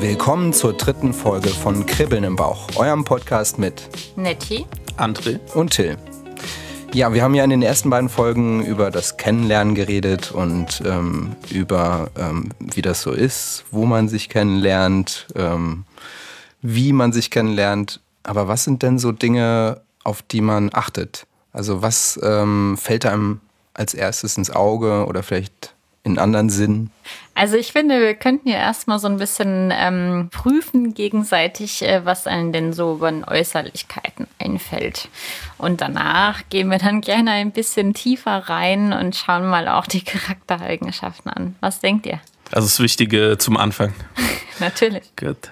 Willkommen zur dritten Folge von Kribbeln im Bauch, eurem Podcast mit Netti, André und Till. Ja, wir haben ja in den ersten beiden Folgen über das Kennenlernen geredet und ähm, über ähm, wie das so ist, wo man sich kennenlernt, ähm, wie man sich kennenlernt. Aber was sind denn so Dinge, auf die man achtet? Also was ähm, fällt einem als erstes ins Auge oder vielleicht in anderen Sinn? Also ich finde, wir könnten ja erstmal so ein bisschen ähm, prüfen gegenseitig, äh, was einem denn so über den Äußerlichkeiten einfällt. Und danach gehen wir dann gerne ein bisschen tiefer rein und schauen mal auch die Charaktereigenschaften an. Was denkt ihr? Also das Wichtige zum Anfang. Natürlich. Gut.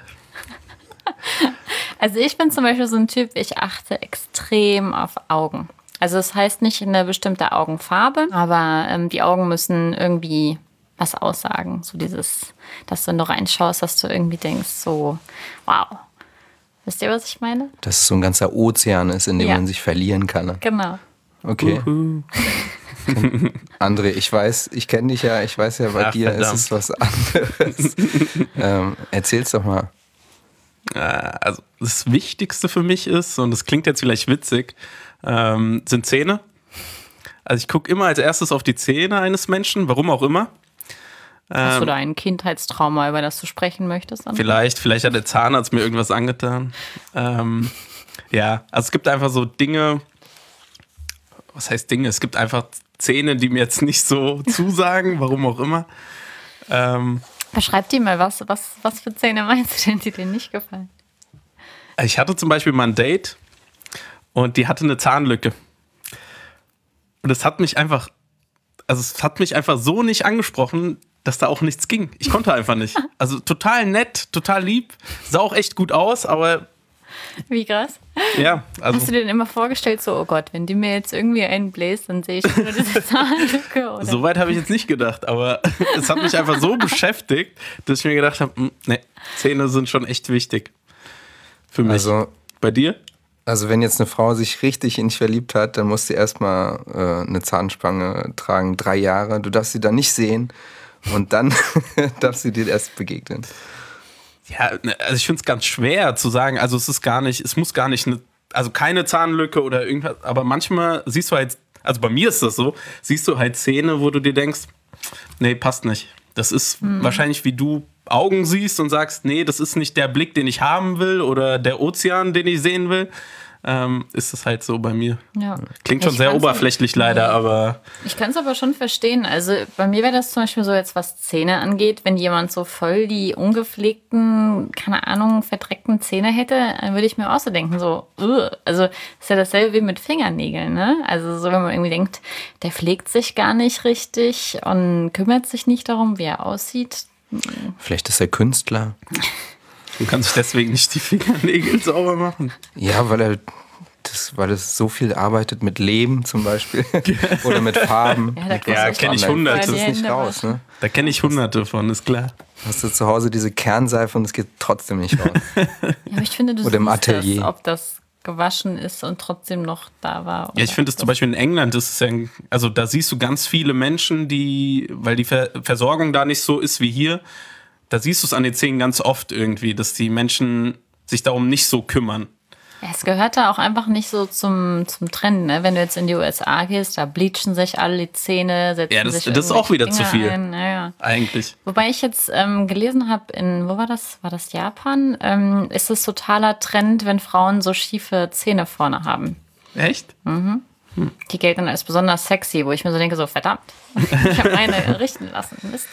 Also ich bin zum Beispiel so ein Typ, ich achte extrem auf Augen. Also das heißt nicht eine bestimmte Augenfarbe, aber ähm, die Augen müssen irgendwie was aussagen. So dieses, dass wenn du reinschaust, dass du irgendwie denkst, so, wow. Wisst ihr, was ich meine? Dass es so ein ganzer Ozean ist, in dem Ja. man sich verlieren kann. ne? Genau. Okay. Uhu. André, ich weiß, ich kenne dich ja, ich weiß ja, bei Ach, dir verdammt. ist es was anderes. ähm, erzähl's doch mal. Äh, Also das Wichtigste für mich ist, und das klingt jetzt vielleicht witzig, ähm, sind Zähne. Also ich gucke immer als erstes auf die Zähne eines Menschen, warum auch immer. Hast Ähm, du da ein Kindheitstrauma, über das du sprechen möchtest? André? Vielleicht, vielleicht hat der Zahnarzt mir irgendwas angetan. Ähm, ja, also es gibt einfach so Dinge, was heißt Dinge? Es gibt einfach Zähne, die mir jetzt nicht so zusagen, warum auch immer. Ähm, Beschreib dir mal, was, was, was für Zähne meinst du denn, die dir nicht gefallen? ich hatte zum Beispiel mal ein Date und die hatte eine Zahnlücke. Und es hat mich einfach, also es hat mich einfach so nicht angesprochen, dass da auch nichts ging. Ich konnte einfach nicht. Also total nett, total lieb, sah auch echt gut aus, aber Wie krass. ja, also. Hast du dir denn immer vorgestellt, so, oh Gott, wenn die mir jetzt irgendwie einen bläst, dann sehe ich nur diese Zahnlücke? Oder? So weit habe ich jetzt nicht gedacht, aber es hat mich einfach so beschäftigt, dass ich mir gedacht habe, nee, Zähne sind schon echt wichtig. Für mich. Also, Bei dir? Also wenn jetzt eine Frau sich richtig in dich verliebt hat, dann muss sie erstmal äh, eine Zahnspange tragen, drei Jahre. Du darfst sie dann nicht sehen und dann darfst du dir erst begegnen. Ja, ne, also ich finde es ganz schwer zu sagen. Also es ist gar nicht, es muss gar nicht eine, also keine Zahnlücke oder irgendwas, aber manchmal siehst du halt, also bei mir ist das so, siehst du halt Zähne, wo du dir denkst, nee, passt nicht. Das ist wahrscheinlich wie du Augen siehst und sagst, nee, das ist nicht der Blick, den ich haben will oder der Ozean, den ich sehen will. Ähm, ist es halt so bei mir. Ja. Klingt schon Ich sehr oberflächlich leider, aber Ich kann es aber schon verstehen. Also bei mir wäre das zum Beispiel so jetzt, was Zähne angeht, wenn jemand so voll die ungepflegten, keine Ahnung, verdreckten Zähne hätte, dann würde ich mir auch so denken, so, "Ugh." also ist ja dasselbe wie mit Fingernägeln, ne? Also so, wenn man irgendwie denkt, der pflegt sich gar nicht richtig und kümmert sich nicht darum, wie er aussieht. Vielleicht ist er Künstler. du kannst deswegen nicht die Fingernägel sauber machen. Ja, weil er das, weil es so viel arbeitet mit Leben zum Beispiel oder mit Farben. Ja, da mit Ja, du kenn ich hunderte. Das nicht raus, ne? Da kenne ich hunderte von, ist klar. Hast du zu Hause diese Kernseife und es geht trotzdem nicht raus. Ja, aber ich finde, du Oder im siehst Atelier. Das, ob das gewaschen ist und trotzdem noch da war. Ja, ich finde es zum Beispiel in England, das ist ja, also da siehst du ganz viele Menschen, die, weil die Ver Versorgung da nicht so ist wie hier, da siehst du es an den Zähnen ganz oft irgendwie, dass die Menschen sich darum nicht so kümmern. Es gehört da auch einfach nicht so zum, zum Trend, ne? Wenn du jetzt in die USA gehst, da bleachen sich alle die Zähne, setzen Ja, das- sich das ist auch wieder irgendwelche zu viel. Dinge Ein. Naja. Eigentlich. Wobei ich jetzt ähm, gelesen habe, in, wo war das? War das Japan? Ähm, ist es totaler Trend, wenn Frauen so schiefe Zähne vorne haben. Echt? Die gelten als besonders sexy, wo ich mir so denke, so verdammt, ich habe meine richten lassen. Mist.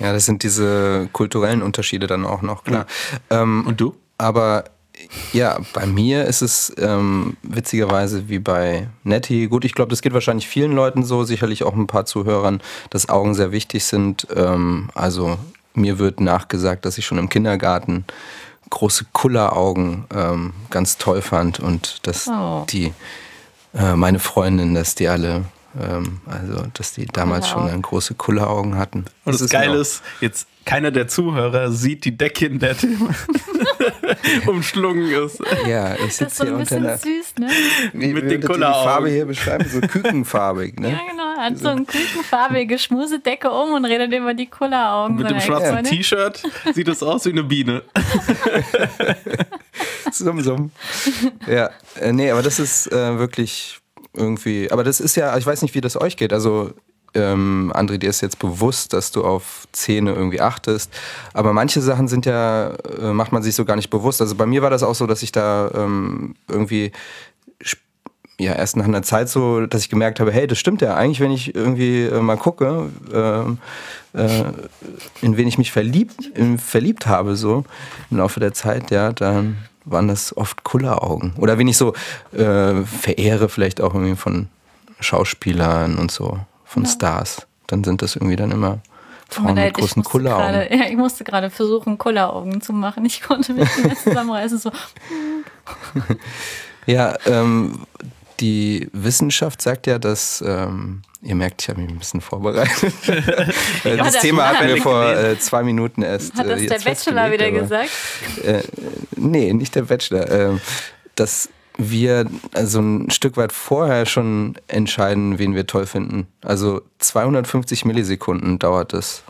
Ja, das sind diese kulturellen Unterschiede dann auch noch, klar. Ähm, Und du? aber ja, bei mir ist es ähm, witzigerweise wie bei Nettie. Gut, ich glaube, das geht wahrscheinlich vielen Leuten so, sicherlich auch ein paar Zuhörern, dass Augen sehr wichtig sind. Ähm, also mir wird nachgesagt, dass ich schon im Kindergarten große Kulleraugen ähm, ganz toll fand und dass Oh. die äh, meine Freundinnen, dass die alle, also dass die damals schon Kulleraugen. dann große Kulleraugen hatten. Und das, ist Geile mir ist, jetzt keiner der Zuhörer sieht die Decke, in der Tim umschlungen ist. Ja, ich Das ist sitze so hier ein unter bisschen einer. süß, ne? Wie mit den ihr die Kulleraugen. Farbe hier beschreiben? So kükenfarbig, ne? Ja, genau. hat so eine kükenfarbige Schmusedecke um und redet über die Kulleraugen. Mit dem schwarzen T-Shirt sieht das aus wie eine Biene. summ, summ. Ja, äh, nee, aber das ist äh, wirklich irgendwie, aber das ist ja, ich weiß nicht, wie das euch geht. Also ähm, André, dir ist jetzt bewusst, dass du auf Zähne irgendwie achtest. Aber manche Sachen sind ja, äh, macht man sich so gar nicht bewusst. Also bei mir war das auch so, dass ich da ähm, irgendwie ja, erst nach einer Zeit so, dass ich gemerkt habe, hey, das stimmt ja eigentlich, wenn ich irgendwie äh, mal gucke, äh, äh, in wen ich mich verliebt, in, verliebt habe, so im Laufe der Zeit, ja, dann waren das oft Kulleraugen. Oder wenn ich so äh, verehre, vielleicht auch irgendwie von Schauspielern und so von ja. Stars. Dann sind das irgendwie dann immer Frauen mit großen Kulleraugen. Ja, ich musste gerade versuchen, Kulleraugen zu machen. Ich konnte mich nicht zusammenreißen. So. ja, ähm, die Wissenschaft sagt ja, dass, ähm, ihr merkt, ich habe mich ein bisschen vorbereitet. Äh, das Thema hatten wir vor äh, zwei Minuten erst. Hat das äh, der Bachelor wieder aber, gesagt? Äh, nee, nicht der Bachelor. Ähm, das wir also ein Stück weit vorher schon entscheiden, wen wir toll finden. Also 250 Millisekunden dauert es.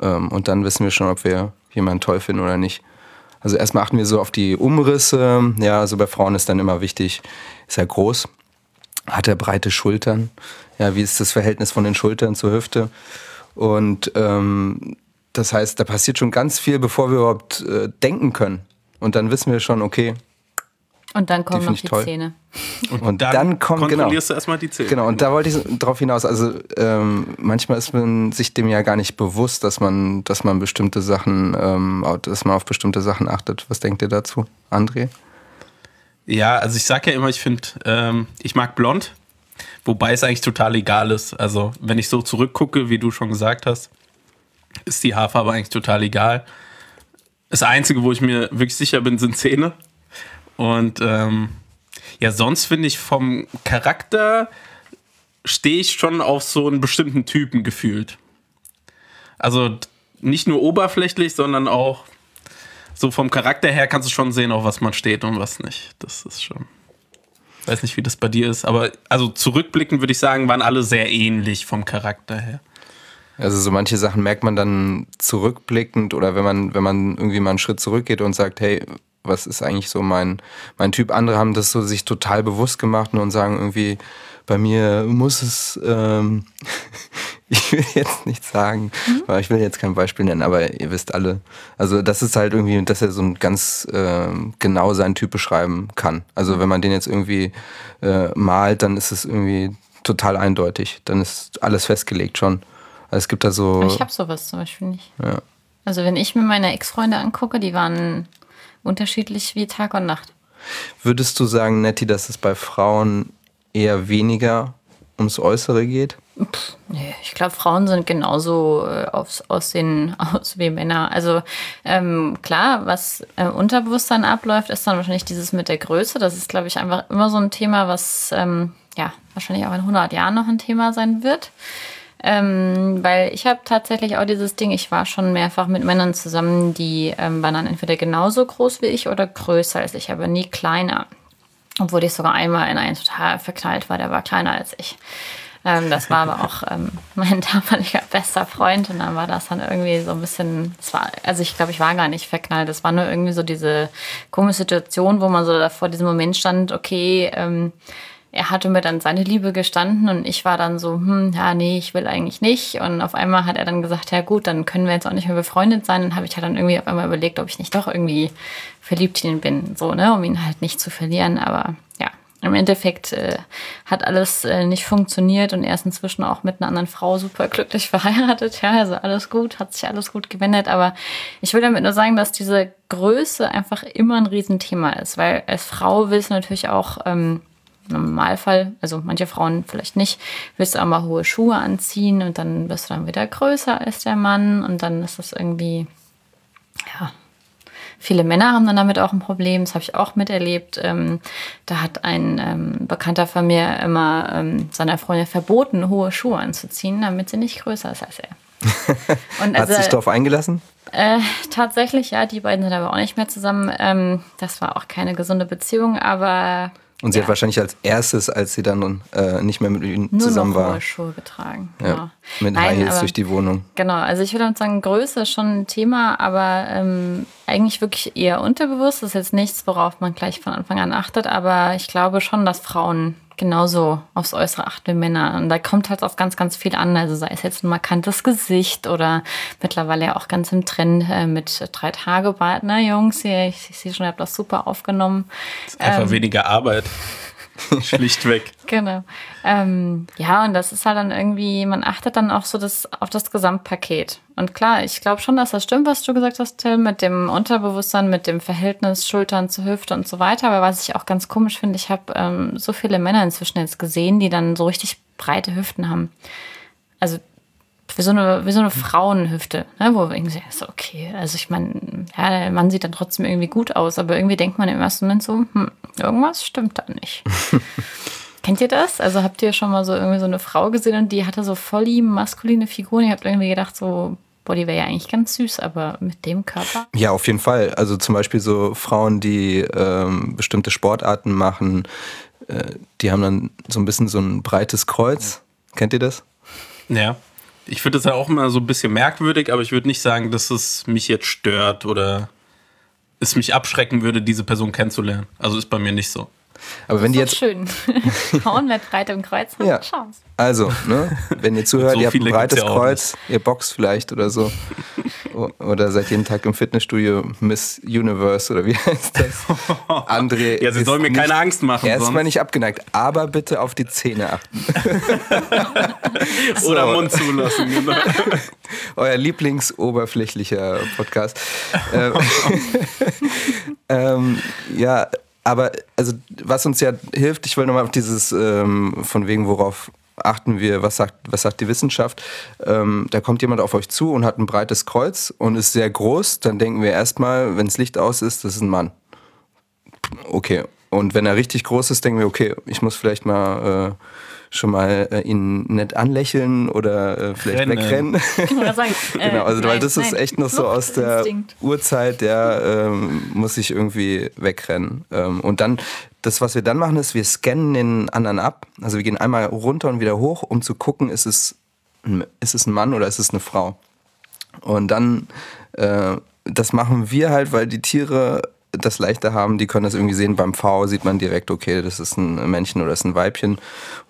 Ähm, und dann wissen wir schon, ob wir jemanden toll finden oder nicht. Also erstmal achten wir so auf die Umrisse. Ja, also bei Frauen ist dann immer wichtig, ist er groß? Hat er breite Schultern? Ja, wie ist das Verhältnis von den Schultern zur Hüfte? Und ähm, das heißt, da passiert schon ganz viel, bevor wir überhaupt äh, denken können. Und dann wissen wir schon, okay, und dann kommen die noch die toll. Zähne. Und, und dann, dann kommen, genau. kontrollierst genau, du erstmal die Zähne. Genau, und da wollte ich drauf hinaus. Also ähm, manchmal ist man sich dem ja gar nicht bewusst, dass man, dass man bestimmte Sachen, ähm, dass man auf bestimmte Sachen achtet. Was denkt ihr dazu, André? Ja, also ich sag ja immer, ich finde, ähm, ich mag blond, wobei es eigentlich total egal ist. Also wenn ich so zurückgucke, wie du schon gesagt hast, ist die Haarfarbe eigentlich total egal. Das Einzige, wo ich mir wirklich sicher bin, sind Zähne. Und ähm, ja, sonst finde ich vom Charakter stehe ich schon auf so einen bestimmten Typen gefühlt. Also nicht nur oberflächlich, sondern auch so vom Charakter her kannst du schon sehen, auf was man steht und was nicht. Das ist schon. Ich weiß nicht, wie das bei dir ist, aber also zurückblickend würde ich sagen, waren alle sehr ähnlich vom Charakter her. Also so manche Sachen merkt man dann zurückblickend oder wenn man, wenn man irgendwie mal einen Schritt zurückgeht und sagt, hey, was ist eigentlich so mein, mein Typ. Andere haben das so sich total bewusst gemacht und sagen irgendwie, bei mir muss es, ähm, ich will jetzt nicht sagen, mhm. ich will jetzt kein Beispiel nennen, aber ihr wisst alle. Also das ist halt irgendwie, dass er so ein ganz äh, genau seinen Typ beschreiben kann. Also wenn man den jetzt irgendwie äh, malt, dann ist es irgendwie total eindeutig. Dann ist alles festgelegt schon. Also es gibt da so. Ich habe sowas zum Beispiel nicht. Ja. Also wenn ich mir meine Ex-Freunde angucke, die waren unterschiedlich wie Tag und Nacht. Würdest du sagen, Nettie, dass es bei Frauen eher weniger ums Äußere geht? Pff, nee, ich glaube, Frauen sind genauso äh, aufs Aussehen aus wie Männer. Also ähm, klar, was äh, Unterbewusstsein abläuft, ist dann wahrscheinlich dieses mit der Größe. Das ist, glaube ich, einfach immer so ein Thema, was ähm, ja wahrscheinlich auch in 100 Jahren noch ein Thema sein wird. Ähm, weil ich habe tatsächlich auch dieses Ding, ich war schon mehrfach mit Männern zusammen, die ähm, waren dann entweder genauso groß wie ich oder größer als ich, aber nie kleiner. Obwohl ich sogar einmal in einen total verknallt war, der war kleiner als ich. Ähm, das war aber auch ähm, mein damaliger bester Freund und dann war das dann irgendwie so ein bisschen, war, also ich glaube, ich war gar nicht verknallt. Das war nur irgendwie so diese komische Situation, wo man so vor diesem Moment stand, okay, ähm, er hatte mir dann seine Liebe gestanden und ich war dann so, hm, ja, nee, ich will eigentlich nicht. Und auf einmal hat er dann gesagt, ja gut, dann können wir jetzt auch nicht mehr befreundet sein. Dann habe ich halt dann irgendwie auf einmal überlegt, ob ich nicht doch irgendwie verliebt in ihn bin, so, ne, um ihn halt nicht zu verlieren. Aber ja, im Endeffekt äh, hat alles äh, nicht funktioniert und er ist inzwischen auch mit einer anderen Frau super glücklich verheiratet. Ja, also alles gut, hat sich alles gut gewendet. Aber ich will damit nur sagen, dass diese Größe einfach immer ein Riesenthema ist, weil als Frau willst du natürlich auch ähm, Normalfall, also manche Frauen vielleicht nicht, willst du auch mal hohe Schuhe anziehen und dann wirst du dann wieder größer als der Mann und dann ist das irgendwie, ja, Viele Männer haben dann damit auch ein Problem, das habe ich auch miterlebt. Ähm, da hat ein ähm, Bekannter von mir immer ähm, seiner Freundin verboten, hohe Schuhe anzuziehen, damit sie nicht größer ist als er. Und also, hat sich darauf eingelassen? Äh, tatsächlich, ja. Die beiden sind aber auch nicht mehr zusammen. Ähm, das war auch keine gesunde Beziehung, aber Und sie Ja. hat wahrscheinlich als erstes, als sie dann äh, nicht mehr mit ihm Nur zusammen noch war, hohe Schuhe getragen. ja, Ja. mit Nein, High Heels aber- durch die Wohnung. Genau, also ich würde sagen, Größe ist schon ein Thema, aber ähm, eigentlich wirklich eher unterbewusst. Das ist jetzt nichts, worauf man gleich von Anfang an achtet, aber ich glaube schon, dass Frauen genauso aufs Äußere achten wie Männer. Und da kommt halt auf ganz, ganz viel an. Also sei es jetzt ein markantes Gesicht oder mittlerweile ja auch ganz im Trend äh, mit drei Tage Bart. Na Jungs, hier, ich, ich sehe schon, ihr habt das super aufgenommen. Einfach Ähm, weniger Arbeit. Schlichtweg. Genau. Ähm, ja, und das ist halt dann irgendwie, man achtet dann auch so das, auf das Gesamtpaket. Und klar, ich glaube schon, dass das stimmt, was du gesagt hast, Till, mit dem Unterbewusstsein, mit dem Verhältnis Schultern zu Hüfte und so weiter. Aber was ich auch ganz komisch finde, ich habe ähm, so viele Männer inzwischen jetzt gesehen, die dann so richtig breite Hüften haben. Also wie so eine, wie so eine Frauenhüfte, ne, wo irgendwie so, so, okay, also ich meine, ja, der Mann sieht dann trotzdem irgendwie gut aus, aber irgendwie denkt man im ersten Moment so, hm, irgendwas stimmt da nicht. Kennt ihr das? Also habt ihr schon mal so irgendwie so eine Frau gesehen und die hatte so voll die maskuline Figur und ihr habt irgendwie gedacht so, boah, die wäre ja eigentlich ganz süß, aber mit dem Körper? Ja, auf jeden Fall. Also zum Beispiel so Frauen, die ähm, bestimmte Sportarten machen, äh, die haben dann so ein bisschen so ein breites Kreuz. Kennt ihr das? Ja. Ich finde das ja auch immer so ein bisschen merkwürdig, aber ich würde nicht sagen, dass es mich jetzt stört oder es mich abschrecken würde, diese Person kennenzulernen. Also ist bei mir nicht so. Aber wenn die jetzt schön. Frauen mit breitem Kreuz haben Ja. eine Chance. Also, ne, wenn ihr zuhört, So ihr habt ein breites ja Kreuz, ihr boxt vielleicht oder so. Oder seid jeden Tag im Fitnessstudio Miss Universe oder wie heißt das? André. Ja, sie soll mir nicht- keine Angst machen. Erstmal nicht abgeneigt, aber bitte auf die Zähne achten. Oder Mund zulassen. Genau. Euer Lieblingsoberflächlicher Podcast. ähm, ähm, ja, aber also was uns ja hilft, ich will nochmal auf dieses ähm, von wegen, worauf achten wir, was sagt, was sagt die Wissenschaft? Ähm, da kommt jemand auf euch zu und hat ein breites Kreuz und ist sehr groß, dann denken wir erstmal, wenn das Licht aus ist, das ist ein Mann. Okay. Und wenn er richtig groß ist, denken wir, okay, ich muss vielleicht mal äh, schon mal äh, ihn nett anlächeln oder äh, vielleicht Rennen. wegrennen. Ich wollte sagen, äh, Genau, also weil nein, das ist nein. echt noch so aus der Fluchtinstinkt. Urzeit, der ähm, muss ich irgendwie wegrennen. Ähm, und dann, das, was wir dann machen, ist, wir scannen den anderen ab. Also wir gehen einmal runter und wieder hoch, um zu gucken, ist es ein, ist es ein Mann oder ist es eine Frau. Und dann, äh, das machen wir halt, weil die Tiere das leichter haben, die können das irgendwie sehen. Beim V sieht man direkt, okay, das ist ein Männchen oder das ist ein Weibchen.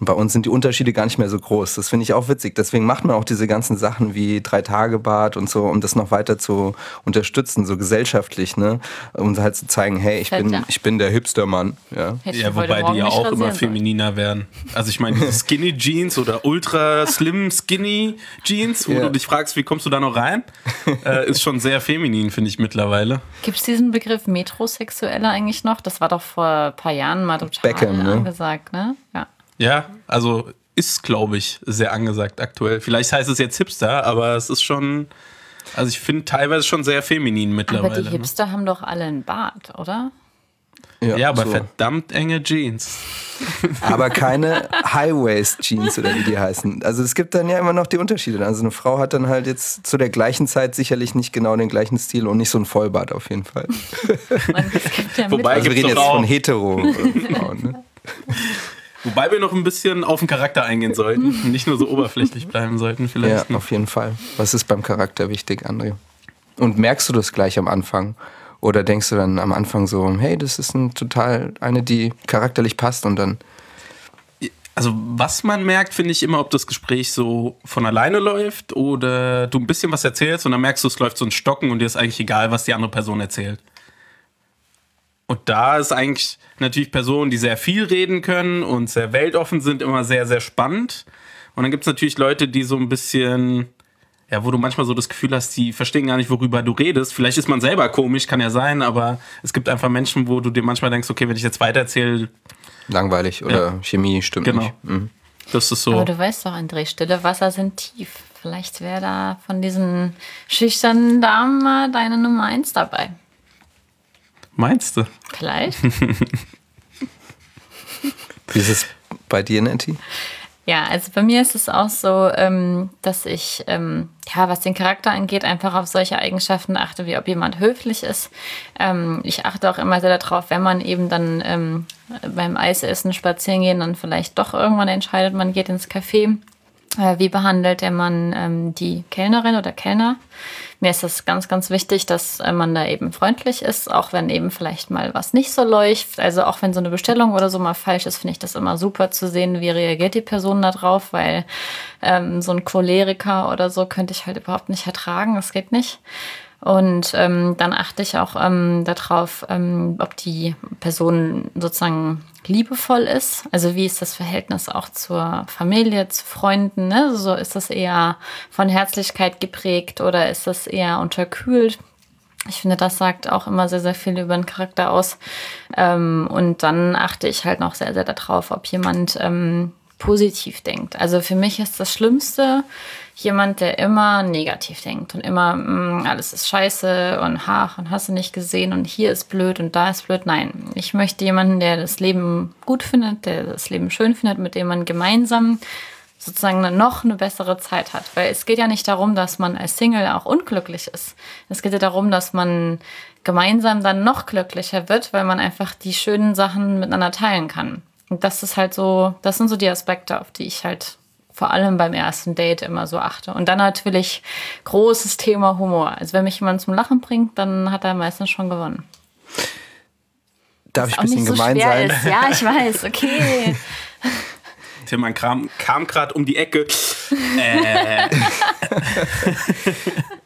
Und bei uns sind die Unterschiede gar nicht mehr so groß. Das finde ich auch witzig. Deswegen macht man auch diese ganzen Sachen wie Drei-Tage-Bad und so, um das noch weiter zu unterstützen, so gesellschaftlich, ne? Um halt zu zeigen, hey, ich Fällt bin, ich bin der Hipstermann. Ja. Ja, wobei die ja auch immer femininer werden. Also ich meine, diese Skinny Jeans oder Ultra Slim Skinny Jeans, wo Ja. du dich fragst, wie kommst du da noch rein, äh, ist schon sehr feminin, finde ich mittlerweile. Gibt es diesen Begriff Metrosexuelle eigentlich noch? Das war doch vor ein paar Jahren mal total Beckham, ne? angesagt, ne? Ja. Ja, also ist, glaube ich, sehr angesagt aktuell. Vielleicht heißt es jetzt Hipster, aber es ist schon, also ich finde teilweise schon sehr feminin Aber mittlerweile. die Hipster haben doch alle einen Bart, oder? Ne? Ja, aber so. verdammt enge Jeans. Aber keine High-Waist-Jeans oder wie die heißen. Also es gibt dann ja immer noch die Unterschiede. Also eine Frau hat dann halt jetzt zu der gleichen Zeit sicherlich nicht genau den gleichen Stil und nicht so ein Vollbart auf jeden Fall. Gibt ja Wobei, Also wir reden jetzt auch. von hetero-Frauen. Ne? Wobei wir noch ein bisschen auf den Charakter eingehen sollten, nicht nur so oberflächlich bleiben sollten Ja, vielleicht. ne? auf jeden Fall. Was ist beim Charakter wichtig, André? Und merkst du das gleich am Anfang? Oder denkst du dann am Anfang so, hey, das ist ein total eine, die charakterlich passt und dann Also was man merkt, finde ich immer, ob das Gespräch so von alleine läuft oder du ein bisschen was erzählst und dann merkst du, es läuft so ein Stocken und dir ist eigentlich egal, was die andere Person erzählt. Und da ist eigentlich natürlich Personen, die sehr viel reden können und sehr weltoffen sind, immer sehr, sehr spannend. Und dann gibt es natürlich Leute, die so ein bisschen, ja, wo du manchmal so das Gefühl hast, die verstehen gar nicht, worüber du redest. Vielleicht ist man selber komisch, kann ja sein, aber es gibt einfach Menschen, wo du dir manchmal denkst, okay, wenn ich jetzt weitererzähle, langweilig oder Chemie stimmt genau. nicht. Mhm. Das ist so. Aber du weißt doch, André, stille Wasser sind tief. Vielleicht wäre da von diesen schüchternen Damen mal deine Nummer eins dabei. Meinst du? Vielleicht? Wie ist es bei dir, Nettie? Ja, also bei mir ist es auch so, ähm, dass ich ähm, ja, was den Charakter angeht, einfach auf solche Eigenschaften achte, wie ob jemand höflich ist. Ähm, ich achte auch immer sehr darauf, wenn man eben dann beim Eisessen spazieren gehen, dann vielleicht doch irgendwann entscheidet, man geht ins Café. Äh, wie behandelt der Mann die Kellnerin oder Kellner? Mir ist es ganz, ganz wichtig, dass äh, man da eben freundlich ist, auch wenn eben vielleicht mal was nicht so läuft. Also auch wenn so eine Bestellung oder so mal falsch ist, finde ich das immer super zu sehen, wie reagiert die Person da drauf, weil ähm, so ein Choleriker oder so könnte ich halt überhaupt nicht ertragen. Das geht nicht. Und ähm, dann achte ich auch ähm, darauf, ähm, ob die Person sozusagen liebevoll ist. Also wie ist das Verhältnis auch zur Familie, zu Freunden? Ne? So ist das eher von Herzlichkeit geprägt oder ist das eher unterkühlt? Ich finde, das sagt auch immer sehr, sehr viel über den Charakter aus. Ähm, und dann achte ich halt noch sehr, sehr darauf, ob jemand ähm, positiv denkt. Also für mich ist das Schlimmste jemand, der immer negativ denkt und immer mh, mm, alles ist scheiße und hach und hast du nicht gesehen und hier ist blöd und da ist blöd. Nein, ich möchte jemanden, der das Leben gut findet, der das Leben schön findet, mit dem man gemeinsam sozusagen noch eine bessere Zeit hat. Weil es geht ja nicht darum, dass man als Single auch unglücklich ist. Es geht ja darum, dass man gemeinsam dann noch glücklicher wird, weil man einfach die schönen Sachen miteinander teilen kann. Und das ist halt so, das sind so die Aspekte, auf die ich halt vor allem beim ersten Date immer so achte. Und dann natürlich großes Thema Humor. Also wenn mich jemand zum Lachen bringt, dann hat er meistens schon gewonnen. Darf ich ein bisschen so gemein sein? Ist. Ja, ich weiß, okay. Tillmann kam, kam gerade um die Ecke. Äh.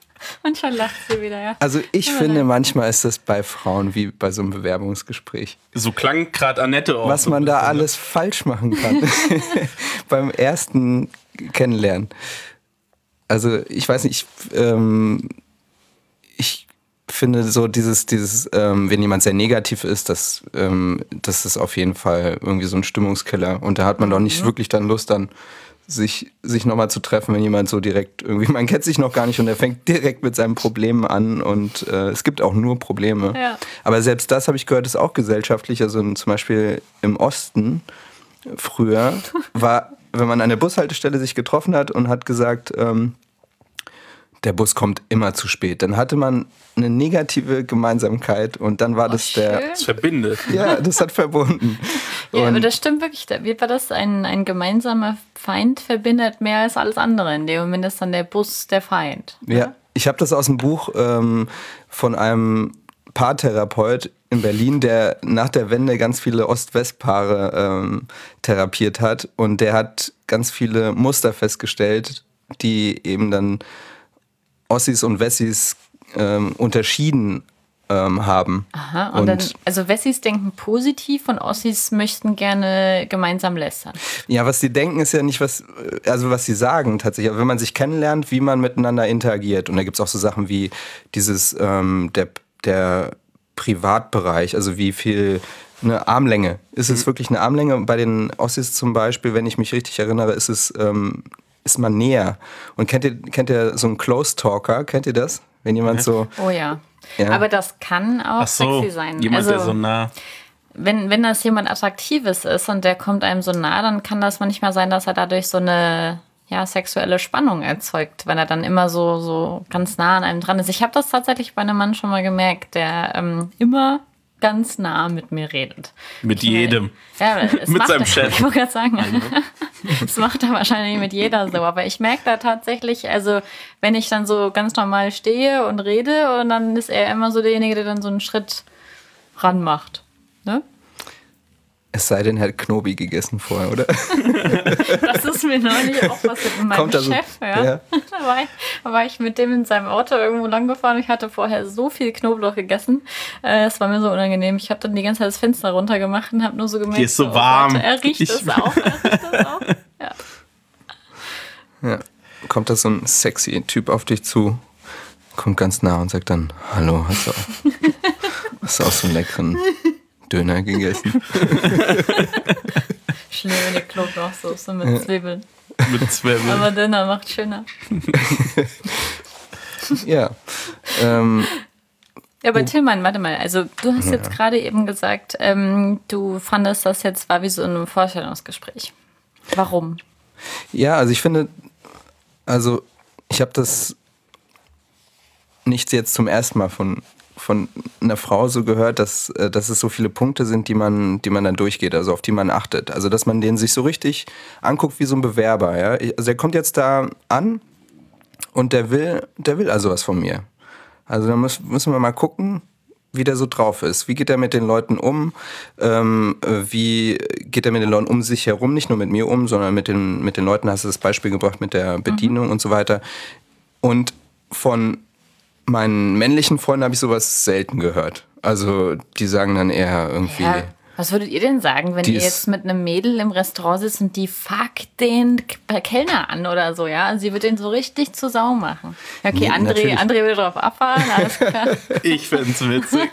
Und schon lacht sie wieder, ja. Also ich Aber finde, manchmal ist das bei Frauen wie bei so einem Bewerbungsgespräch. So klang gerade Annette auch. Was man da alles falsch machen kann beim ersten Kennenlernen. Also ich weiß nicht, ich, ähm, ich finde so dieses, dieses, ähm, wenn jemand sehr negativ ist, das, ähm, das ist auf jeden Fall irgendwie so ein Stimmungskiller. Und da hat man doch nicht mhm. wirklich dann Lust, dann sich, sich nochmal zu treffen, wenn jemand so direkt irgendwie, man kennt sich noch gar nicht und er fängt direkt mit seinen Problemen an und äh, es gibt auch nur Probleme. Ja. Aber selbst das habe ich gehört, ist auch gesellschaftlich. Also zum Beispiel im Osten früher war, wenn man an der Bushaltestelle sich getroffen hat und hat gesagt, ähm, der Bus kommt immer zu spät. Dann hatte man eine negative Gemeinsamkeit und dann war oh, das der. Das verbindet. Ja, das hat verbunden. ja, aber das stimmt wirklich. Wie war das? Ein, ein gemeinsamer Feind verbindet mehr als alles andere. In dem Moment ist dann der Bus der Feind. Ja, ja ich habe das aus dem Buch ähm, von einem Paartherapeut in Berlin, der nach der Wende ganz viele Ost-West-Paare ähm, therapiert hat und der hat ganz viele Muster festgestellt, die eben dann Ossis und Wessis ähm, unterschieden ähm, haben. Aha, und, und dann, also Wessis denken positiv und Ossis möchten gerne gemeinsam lästern. Ja, was sie denken, ist ja nicht was, also was sie sagen tatsächlich. Aber wenn man sich kennenlernt, wie man miteinander interagiert. Und da gibt es auch so Sachen wie dieses, ähm, der, der Privatbereich, also wie viel eine Armlänge. Ist es mhm. wirklich eine Armlänge? Bei den Ossis zum Beispiel, wenn ich mich richtig erinnere, ist es ähm, ist man näher. Und kennt ihr, kennt ihr so einen Close Talker? Kennt ihr das? Wenn jemand so. Oh ja. ja. Aber das kann auch so, sexy sein. Jemand, also, der so nah. Wenn, wenn das jemand Attraktives ist und der kommt einem so nah, dann kann das manchmal sein, dass er dadurch so eine ja, sexuelle Spannung erzeugt, wenn er dann immer so, so ganz nah an einem dran ist. Ich habe das tatsächlich bei einem Mann schon mal gemerkt, der ähm, immer ganz nah mit mir redet. Mit ich jedem. ja, mit seinem Chef. Ich wollte gerade sagen, das macht er wahrscheinlich mit jeder so. Aber ich merke da tatsächlich, also wenn ich dann so ganz normal stehe und rede und dann ist er immer so derjenige, der dann so einen Schritt ranmacht. Ne? Es sei denn, er hat Knobi gegessen vorher, oder? das ist mir neulich auch was mit meinem Kommt Chef. So, ja. ja. Da, war ich, da, war ich, mit dem in seinem Auto irgendwo lang gefahren. Ich hatte vorher so viel Knoblauch gegessen. Äh, es war mir so unangenehm. Ich habe dann die ganze Zeit das Fenster runtergemacht und habe nur so gemerkt, Hier ist so oh warm. Gott, er riecht es auch. Er riecht das auch. Ja. ja. Kommt da so ein sexy Typ auf dich zu, kommt ganz nah und sagt dann, hallo, hast du auch, hast du auch so einen leckeren Döner gegessen. Schöne Knoblauchsoße mit ja. Zwiebeln. Mit Zwiebeln. Aber Döner macht schöner. ja. Ähm, ja, aber Tillmann, warte mal. Also du hast ja. jetzt gerade eben gesagt, ähm, du fandest das jetzt war wie so ein Vorstellungsgespräch. Warum? Ja, also ich finde, also ich habe das nicht jetzt zum ersten Mal von, von einer Frau so gehört, dass, äh, dass es so viele Punkte sind, die man, die man dann durchgeht, also auf die man achtet. Also dass man den sich so richtig anguckt wie so ein Bewerber. Ja? Also er kommt jetzt da an und der will, der will also was von mir. Also da muss, müssen wir mal gucken, wie der so drauf ist. Wie geht er mit den Leuten um? Ähm, wie geht er mit den Leuten um sich herum? Nicht nur mit mir um, sondern mit den, mit den Leuten, hast du das Beispiel gebracht, mit der Bedienung mhm. und so weiter. Und von meinen männlichen Freunden habe ich sowas selten gehört. Also die sagen dann eher irgendwie. Ja. Was würdet ihr denn sagen, wenn ihr jetzt mit einem Mädel im Restaurant sitzt und die fuckt den Kellner an oder so, ja? Sie wird den so richtig zu Sau machen. Okay, André, André würde darauf abfahren, alles klar. ich find's witzig.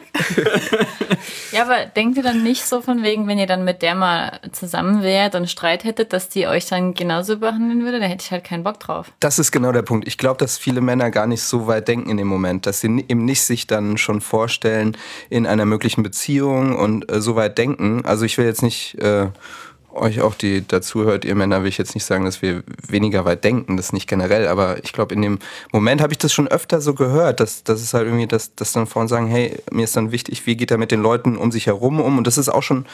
ja, aber denkt ihr dann nicht so von wegen, wenn ihr dann mit der mal zusammen wärt und Streit hättet, dass die euch dann genauso behandeln würde? Da hätte ich halt keinen Bock drauf. Das ist genau der Punkt. Ich glaube, dass viele Männer gar nicht so weit denken in dem Moment, dass sie eben nicht sich dann schon vorstellen in einer möglichen Beziehung und äh, so weit denken, denken. Also ich will jetzt nicht äh, euch auch, die dazu hört, ihr Männer, will ich jetzt nicht sagen, dass wir weniger weit denken, das nicht generell, aber ich glaube, in dem Moment habe ich das schon öfter so gehört, dass, dass es halt irgendwie, dass, dass dann Frauen sagen, hey, mir ist dann wichtig, wie geht er mit den Leuten um sich herum um und das ist auch schon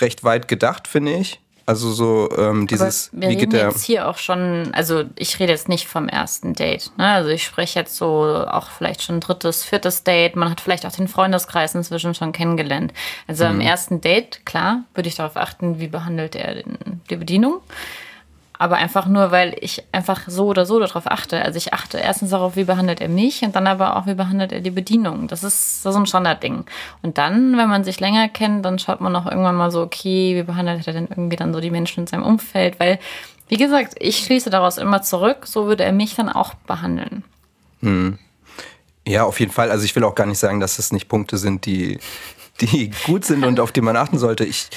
recht weit gedacht, finde ich. Also so ähm, dieses, Aber wir wie geht der? jetzt hier auch schon, also ich rede jetzt nicht vom ersten Date. Ne? Also ich spreche jetzt so auch vielleicht schon drittes, viertes Date. Man hat vielleicht auch den Freundeskreis inzwischen schon kennengelernt. Also mhm. am ersten Date, klar, würde ich darauf achten, wie behandelt er die Bedienung aber einfach nur, weil ich einfach so oder so darauf achte. Also ich achte erstens darauf, wie behandelt er mich und dann aber auch, wie behandelt er die Bedienung. Das ist so ein Standardding. Und dann, wenn man sich länger kennt, dann schaut man auch irgendwann mal so, okay, wie behandelt er denn irgendwie dann so die Menschen in seinem Umfeld? Weil, wie gesagt, ich schließe daraus immer zurück, so würde er mich dann auch behandeln. Hm. Ja, auf jeden Fall. Also ich will auch gar nicht sagen, dass es nicht Punkte sind, die, die gut sind und auf die man achten sollte. Ich,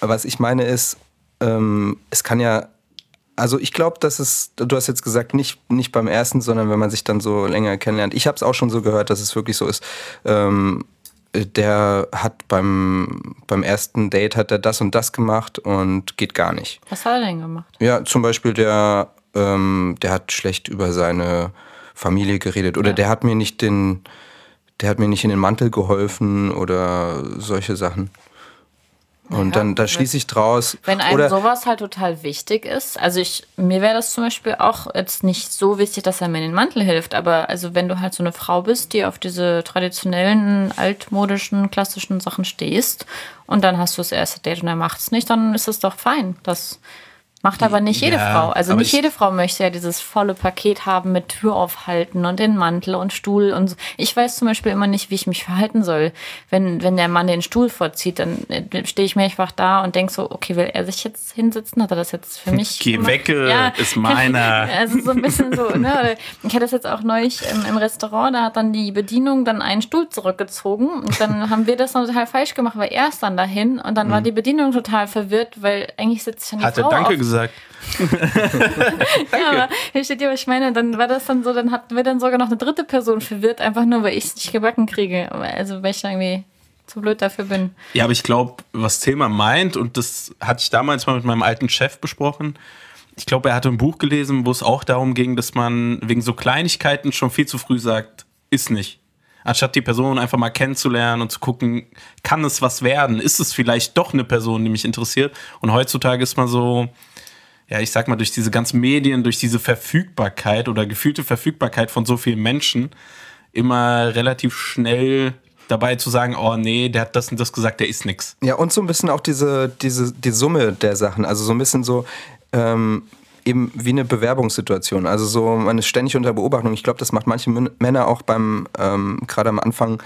was ich meine ist, ähm, es kann ja also ich glaube, dass es, du hast jetzt gesagt, nicht, nicht beim ersten, sondern wenn man sich dann so länger kennenlernt. Ich habe es auch schon so gehört, dass es wirklich so ist. Ähm, der hat beim, beim ersten Date hat er das und das gemacht und geht gar nicht. Was hat er denn gemacht? Ja, zum Beispiel der, ähm, der hat schlecht über seine Familie geredet oder ja. der hat mir nicht den, der hat mir nicht in den Mantel geholfen oder solche Sachen. Und ja, dann da schließe ich draus. Wenn einem oder sowas halt total wichtig ist, also ich, mir wäre das zum Beispiel auch jetzt nicht so wichtig, dass er mir in den Mantel hilft, aber also wenn du halt so eine Frau bist, die auf diese traditionellen, altmodischen, klassischen Sachen stehst und dann hast du das erste Date und er macht es nicht, dann ist es doch fein. Das Macht aber nicht jede ja, Frau. Also nicht jede Frau möchte ja dieses volle Paket haben mit Tür aufhalten und den Mantel und Stuhl und so. Ich weiß zum Beispiel immer nicht, wie ich mich verhalten soll. Wenn, wenn der Mann den Stuhl vorzieht, dann äh, stehe ich mir einfach da und denke so, okay, will er sich jetzt hinsetzen? Hat er das jetzt für mich Geh gemacht? weg, ja. ist meiner. Also so ein bisschen so, ne? Ich hatte das jetzt auch neulich im, im Restaurant, da hat dann die Bedienung dann einen Stuhl zurückgezogen und dann haben wir das dann total falsch gemacht, weil er ist dann dahin und dann mhm. war die Bedienung total verwirrt, weil eigentlich sitzt ja die Hat Frau Danke auf. gesagt? Gesagt. ja, aber versteht ihr, was ich meine? Dann war das dann so, dann hatten wir dann sogar noch eine dritte Person verwirrt, einfach nur, weil ich es nicht gebacken kriege. Also, weil ich irgendwie zu blöd dafür bin. Ja, aber ich glaube, was Thema meint, und das hatte ich damals mal mit meinem alten Chef besprochen, ich glaube, er hatte ein Buch gelesen, wo es auch darum ging, dass man wegen so Kleinigkeiten schon viel zu früh sagt, ist nicht. Anstatt die Person einfach mal kennenzulernen und zu gucken, kann es was werden? Ist es vielleicht doch eine Person, die mich interessiert? Und heutzutage ist man so, ja, ich sag mal, durch diese ganzen Medien, durch diese Verfügbarkeit oder gefühlte Verfügbarkeit von so vielen Menschen immer relativ schnell dabei zu sagen, oh nee, der hat das und das gesagt, der ist nix. Ja, und so ein bisschen auch diese, diese, die Summe der Sachen. Also so ein bisschen so, ähm, eben wie eine Bewerbungssituation. Also so, man ist ständig unter Beobachtung. Ich glaube, das macht manche Männer auch beim, ähm, gerade am Anfang,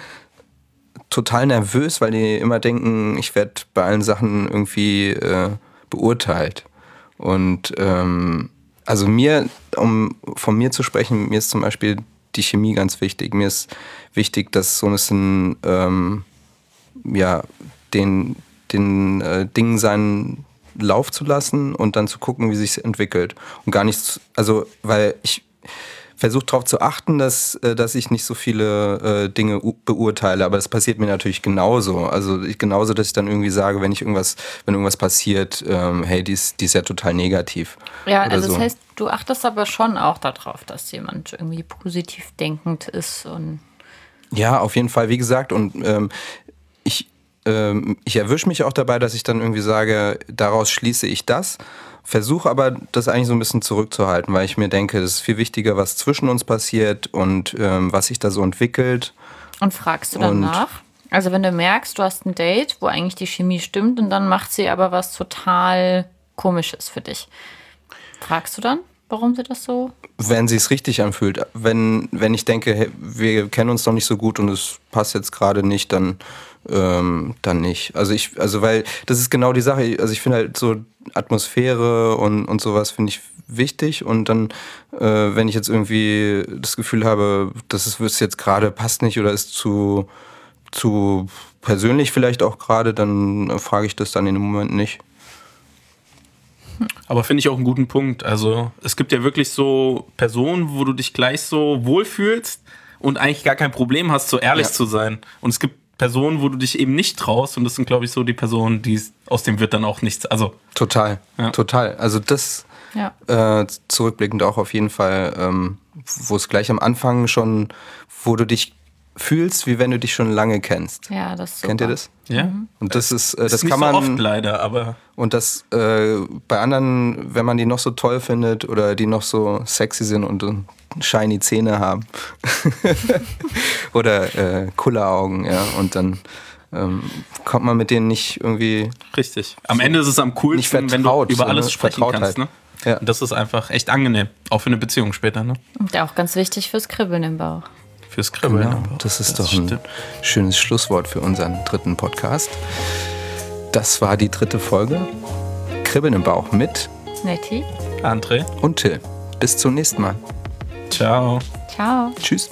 total nervös, weil die immer denken, ich werde bei allen Sachen irgendwie äh, beurteilt. Und ähm, also mir, um von mir zu sprechen, mir ist zum Beispiel die Chemie ganz wichtig. Mir ist wichtig, dass so ein bisschen ähm, ja, den, den äh, Dingen seinen Lauf zu lassen und dann zu gucken, wie sich entwickelt. Und gar nichts, also, weil ich, versuche darauf zu achten, dass, äh, dass ich nicht so viele äh, Dinge beurteile. Aber das passiert mir natürlich genauso. Also ich, genauso, dass ich dann irgendwie sage, wenn ich irgendwas, wenn irgendwas passiert, ähm, hey, die ist, die ist ja total negativ. Ja, also so. das heißt, du achtest aber schon auch darauf, dass jemand irgendwie positiv denkend ist und ja, auf jeden Fall, wie gesagt. Und ähm, ich, ähm, ich erwische mich auch dabei, dass ich dann irgendwie sage, daraus schließe ich das. Versuche aber, das eigentlich so ein bisschen zurückzuhalten, weil ich mir denke, es ist viel wichtiger, was zwischen uns passiert und ähm, was sich da so entwickelt. Und fragst du dann nach? Also wenn du merkst, du hast ein Date, wo eigentlich die Chemie stimmt und dann macht sie aber was total komisches für dich. Fragst du dann? Warum sie das so? Wenn sie es richtig anfühlt. Wenn, wenn ich denke, hey, wir kennen uns noch nicht so gut und es passt jetzt gerade nicht, dann, ähm, dann nicht. Also ich, also weil das ist genau die Sache. Also ich finde halt so Atmosphäre und, und sowas finde ich wichtig. Und dann, äh, wenn ich jetzt irgendwie das Gefühl habe, dass es jetzt gerade passt nicht oder ist zu, zu persönlich vielleicht auch gerade, dann frage ich das dann in dem Moment nicht. Aber finde ich auch einen guten Punkt. Also es gibt ja wirklich so Personen, wo du dich gleich so wohlfühlst und eigentlich gar kein Problem hast, so ehrlich ja. zu sein. Und es gibt Personen, wo du dich eben nicht traust und das sind, glaube ich, so die Personen, die aus dem wird dann auch nichts. Also total, ja. total. Also das ja. äh, zurückblickend auch auf jeden Fall, ähm, wo es gleich am Anfang schon, wo du dich fühlst, wie wenn du dich schon lange kennst. Ja, das ist Kennt ihr das? Ja. Und das ist, äh, das, das ist kann man so oft leider, aber und das äh, bei anderen, wenn man die noch so toll findet oder die noch so sexy sind und shiny Zähne haben oder äh, Kulleraugen, ja, und dann ähm, kommt man mit denen nicht irgendwie. Richtig. Am so Ende ist es am coolsten, wenn du über alles ne? sprechen kannst, ne? Ja. Und das ist einfach echt angenehm, auch für eine Beziehung später, ne? Und auch ganz wichtig fürs Kribbeln im Bauch fürs Kribbeln. Genau, das ist das doch ein schönes Schlusswort für unseren dritten Podcast. Das war die dritte Folge. Kribbeln im Bauch mit Nettie, André und Till. Bis zum nächsten Mal. Ciao. Ciao. Tschüss.